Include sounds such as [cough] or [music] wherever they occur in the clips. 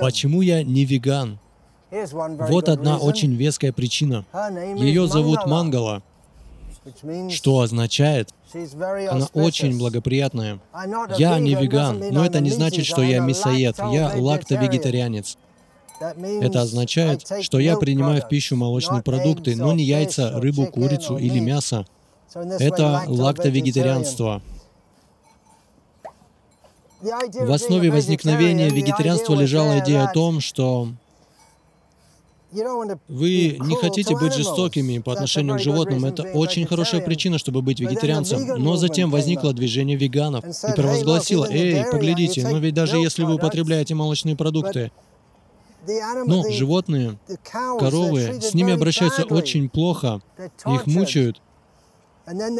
Почему я не веган? Вот одна очень веская причина. Ее зовут Мангала, что означает, она очень благоприятная. Я не веган, но это не значит, что я мясоед. Я лактовегетарианец. Это означает, что я принимаю в пищу молочные продукты, но не яйца, рыбу, курицу или мясо. Это лактовегетарианство. В основе возникновения вегетарианства лежала идея о том, что вы не хотите быть жестокими по отношению к животным. Это очень хорошая причина, чтобы быть вегетарианцем. Но затем возникло движение веганов и провозгласило, «Эй, поглядите, но ведь даже если вы употребляете молочные продукты, но животные, коровы, с ними обращаются очень плохо, их мучают,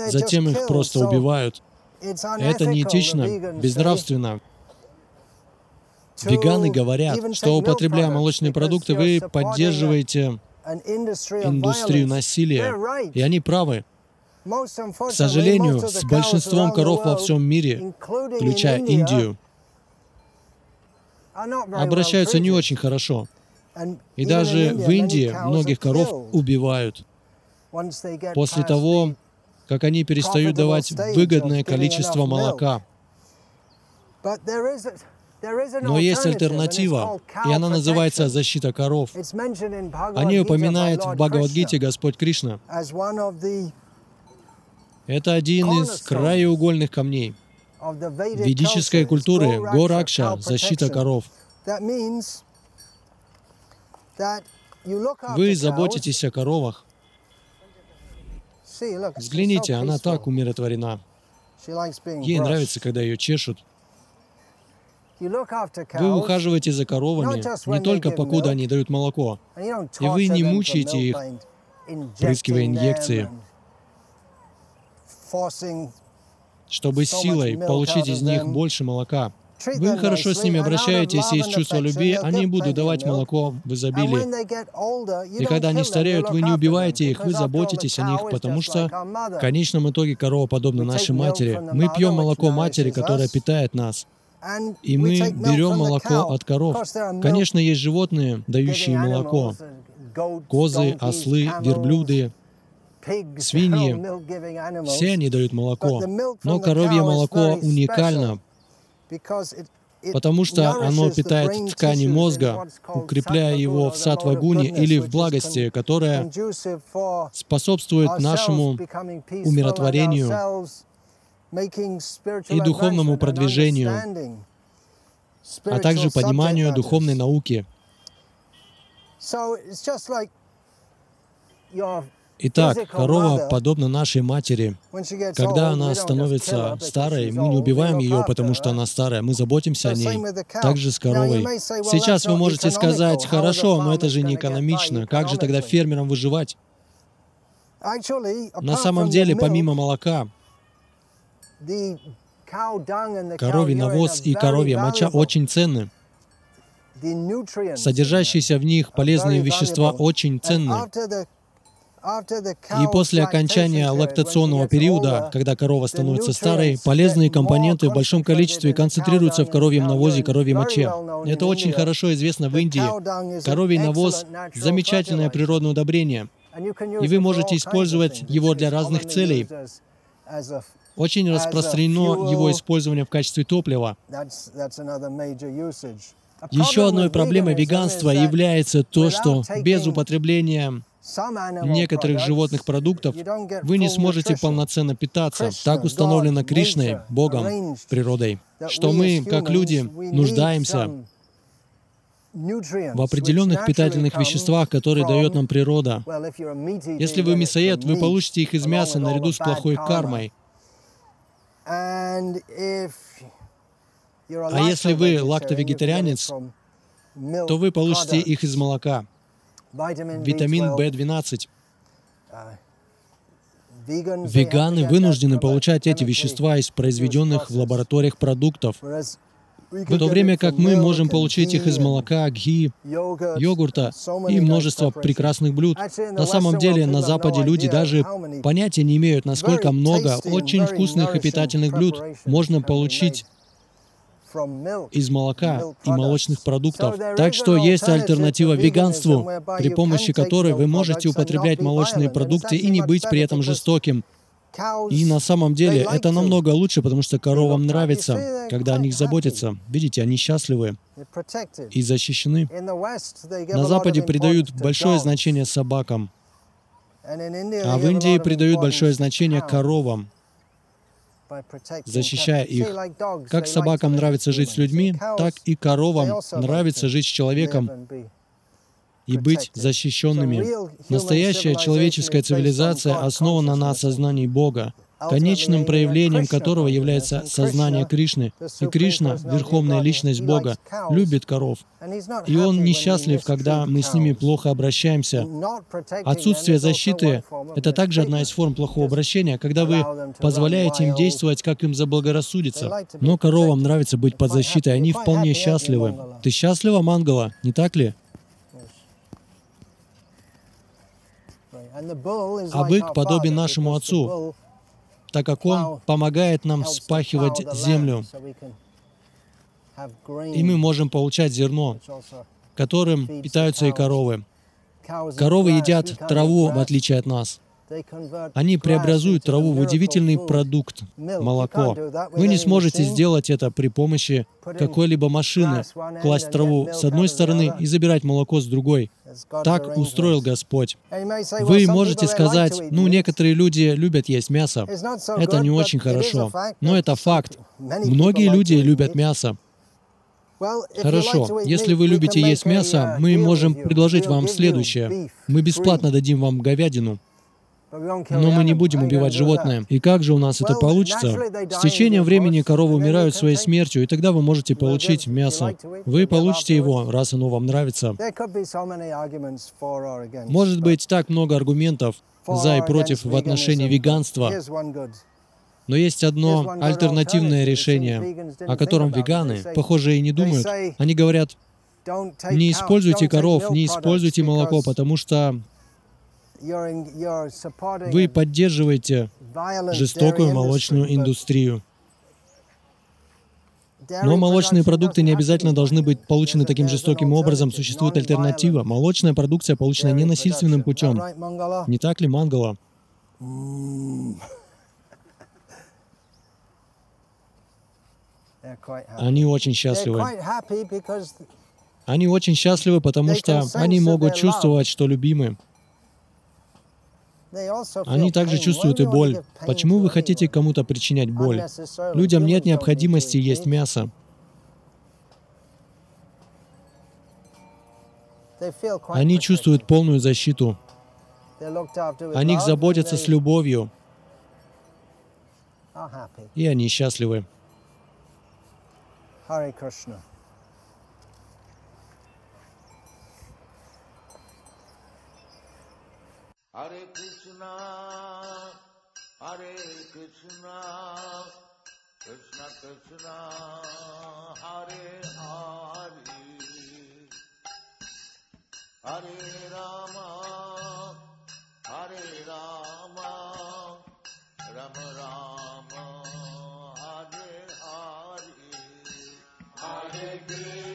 затем их просто убивают. Это неэтично, безнравственно. Веганы говорят, что употребляя молочные продукты, вы поддерживаете индустрию насилия. И они правы. К сожалению, с большинством коров во всем мире, включая Индию, обращаются не очень хорошо. И даже в Индии многих коров убивают после того, как они перестают давать выгодное количество молока. Но есть альтернатива, и она называется «защита коров». О ней упоминает в Бхагавадгите Господь Кришна. Это один из краеугольных камней ведической культуры Горакша, защита коров. Вы заботитесь о коровах. Взгляните, она так умиротворена. Ей нравится, когда ее чешут. Вы ухаживаете за коровами не только покуда они дают молоко, и вы не мучаете их, прыскивая инъекции, чтобы силой получить из них больше молока. Вы хорошо с ними обращаетесь, и из чувства любви они будут давать молоко в изобилии. И когда они стареют, вы не убиваете их, вы заботитесь о них, потому что в конечном итоге корова подобна нашей матери. Мы пьем молоко матери, которая питает нас. И мы берем молоко от коров. Конечно, есть животные, дающие молоко. Козы, ослы, верблюды, свиньи. Все они дают молоко. Но коровье молоко уникально, потому что оно питает ткани мозга, укрепляя его в сатвагуне или в благости, которая способствует нашему умиротворению и духовному продвижению, а также пониманию духовной науки. Итак, корова подобна нашей матери. Когда она становится старой, мы не убиваем ее, потому что она старая, мы заботимся о ней. Так же с коровой. Сейчас вы можете сказать, хорошо, но это же не экономично. Как же тогда фермерам выживать? На самом деле, помимо молока, коровий навоз и коровья моча очень ценны. Содержащиеся в них полезные вещества очень ценны. И после окончания лактационного периода, когда корова становится старой, полезные компоненты в большом количестве концентрируются в коровьем навозе и коровьей моче. Это очень хорошо известно в Индии. Коровий навоз — замечательное природное удобрение, и вы можете использовать его для разных целей. Очень распространено его использование в качестве топлива. Еще одной проблемой веганства является то, что без употребления некоторых животных продуктов вы не сможете полноценно питаться. Так установлено Кришной, Богом, природой, что мы, как люди, нуждаемся в определенных питательных веществах, которые дает нам природа. Если вы мясоед, вы получите их из мяса наряду с плохой кармой. А если вы лактовегетарианец, то вы получите их из молока витамин В12. Веганы вынуждены получать эти вещества из произведенных в лабораториях продуктов, в то время как мы можем получить их из молока, гхи, йогурта и множества прекрасных блюд. На самом деле, на Западе люди даже понятия не имеют, насколько много очень вкусных и питательных блюд можно получить из молока и молочных продуктов. Так что есть альтернатива веганству, при помощи которой вы можете употреблять молочные продукты и не быть при этом жестоким. И на самом деле это намного лучше, потому что коровам нравится, когда о них заботятся. Видите, они счастливы и защищены. На Западе придают большое значение собакам, а в Индии придают большое значение коровам, защищая их. Как собакам нравится жить с людьми, так и коровам нравится жить с человеком и быть защищенными. Настоящая человеческая цивилизация основана на осознании Бога, конечным проявлением которого является сознание Кришны. И Кришна, Верховная Личность Бога, любит коров. И Он несчастлив, когда мы с ними плохо обращаемся. Отсутствие защиты — это также одна из форм плохого обращения, когда вы позволяете им действовать, как им заблагорассудится. Но коровам нравится быть под защитой, они вполне счастливы. Ты счастлива, Мангала, не так ли? А бык подобен нашему отцу, так как он помогает нам спахивать землю, и мы можем получать зерно, которым питаются и коровы. Коровы едят траву, в отличие от нас. Они преобразуют траву в удивительный продукт — молоко. Вы не сможете сделать это при помощи какой-либо машины, класть траву с одной стороны и забирать молоко с другой. Так устроил Господь. Вы можете сказать, ну, некоторые люди любят есть мясо. Это не очень хорошо, но это факт. Многие люди любят мясо. Хорошо, если вы любите есть мясо, мы можем предложить вам следующее. Мы бесплатно дадим вам говядину. Но мы не будем убивать животное. И как же у нас это получится? С течением времени коровы умирают своей смертью, и тогда вы можете получить мясо. Вы получите его, раз оно вам нравится. Может быть так много аргументов за и против в отношении веганства. Но есть одно альтернативное решение, о котором веганы, похоже, и не думают. Они говорят, не используйте коров, не используйте молоко, потому что вы поддерживаете жестокую молочную индустрию. Но молочные продукты не обязательно должны быть получены таким жестоким образом. Существует альтернатива. Молочная продукция получена ненасильственным путем. Не так ли, Мангала? [laughs] Они очень счастливы. Они очень счастливы, потому что они могут чувствовать, что любимы. Они также чувствуют и боль. Почему вы хотите кому-то причинять боль? Людям нет необходимости есть мясо. Они чувствуют полную защиту. О них заботятся с любовью. И они счастливы. Hare Krishna, हरे कृष्णा हरे कृष्णा, कृष्ण कृष्ण, हरे हरे। हरे राम हरे राम, रम राम, हरे हरे। हरे कृष्ण।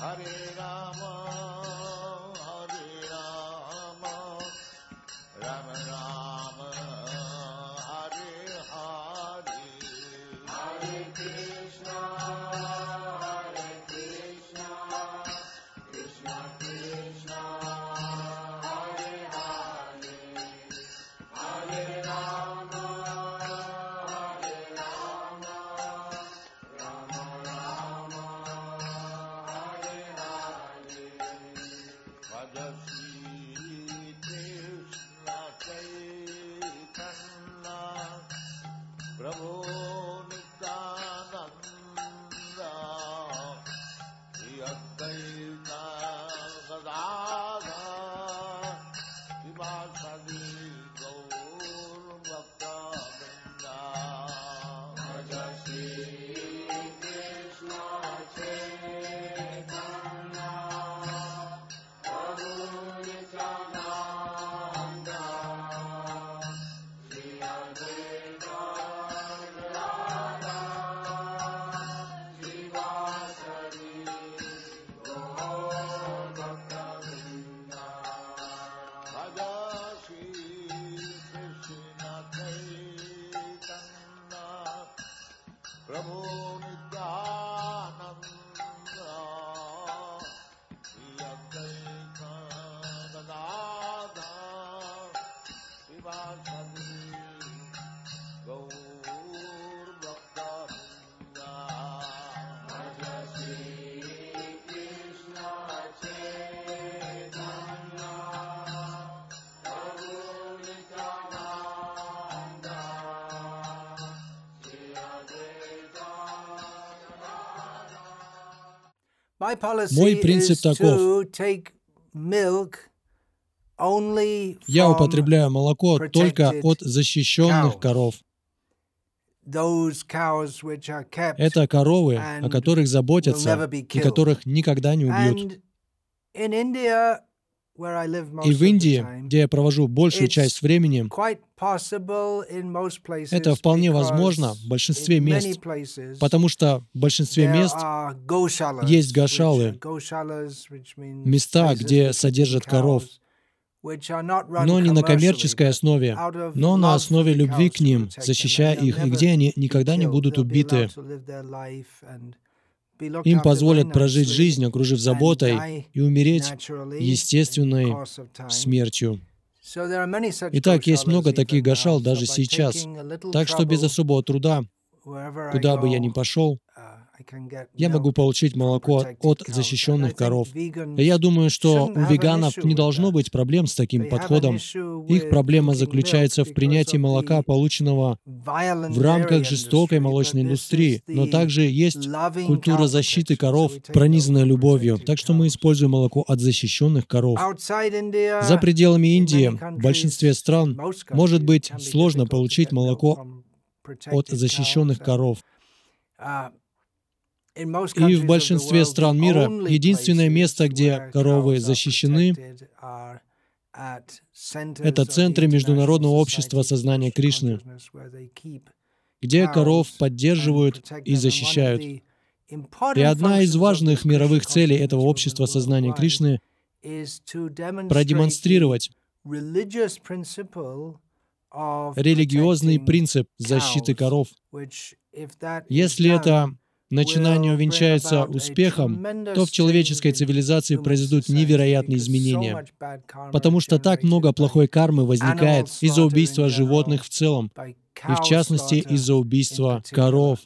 हरे राम Мой принцип таков. Я употребляю молоко только от защищенных коров. Это коровы, о которых заботятся и которых никогда не убьют. И в Индии, где я провожу большую часть времени, это вполне возможно в большинстве мест, потому что в большинстве мест есть гошалы, места, где содержат коров, но не на коммерческой основе, но на основе любви к ним, защищая их, и где они никогда не будут убиты. Им позволят прожить жизнь, окружив заботой, и умереть естественной смертью. Итак, есть много таких гашал даже сейчас. Так что без особого труда, куда бы я ни пошел, я могу получить молоко от защищенных коров. И я думаю, что у веганов не должно быть проблем с таким подходом. Их проблема заключается в принятии молока, полученного в рамках жестокой молочной индустрии. Но также есть культура защиты коров, пронизанная любовью. Так что мы используем молоко от защищенных коров. За пределами Индии, в большинстве стран, может быть сложно получить молоко от защищенных коров. И в большинстве стран мира единственное место, где коровы защищены, это центры Международного общества сознания Кришны, где коров поддерживают и защищают. И одна из важных мировых целей этого общества сознания Кришны — продемонстрировать религиозный принцип защиты коров. Если это начинание увенчается успехом, то в человеческой цивилизации произойдут невероятные изменения, потому что так много плохой кармы возникает из-за убийства животных в целом, и в частности из-за убийства коров.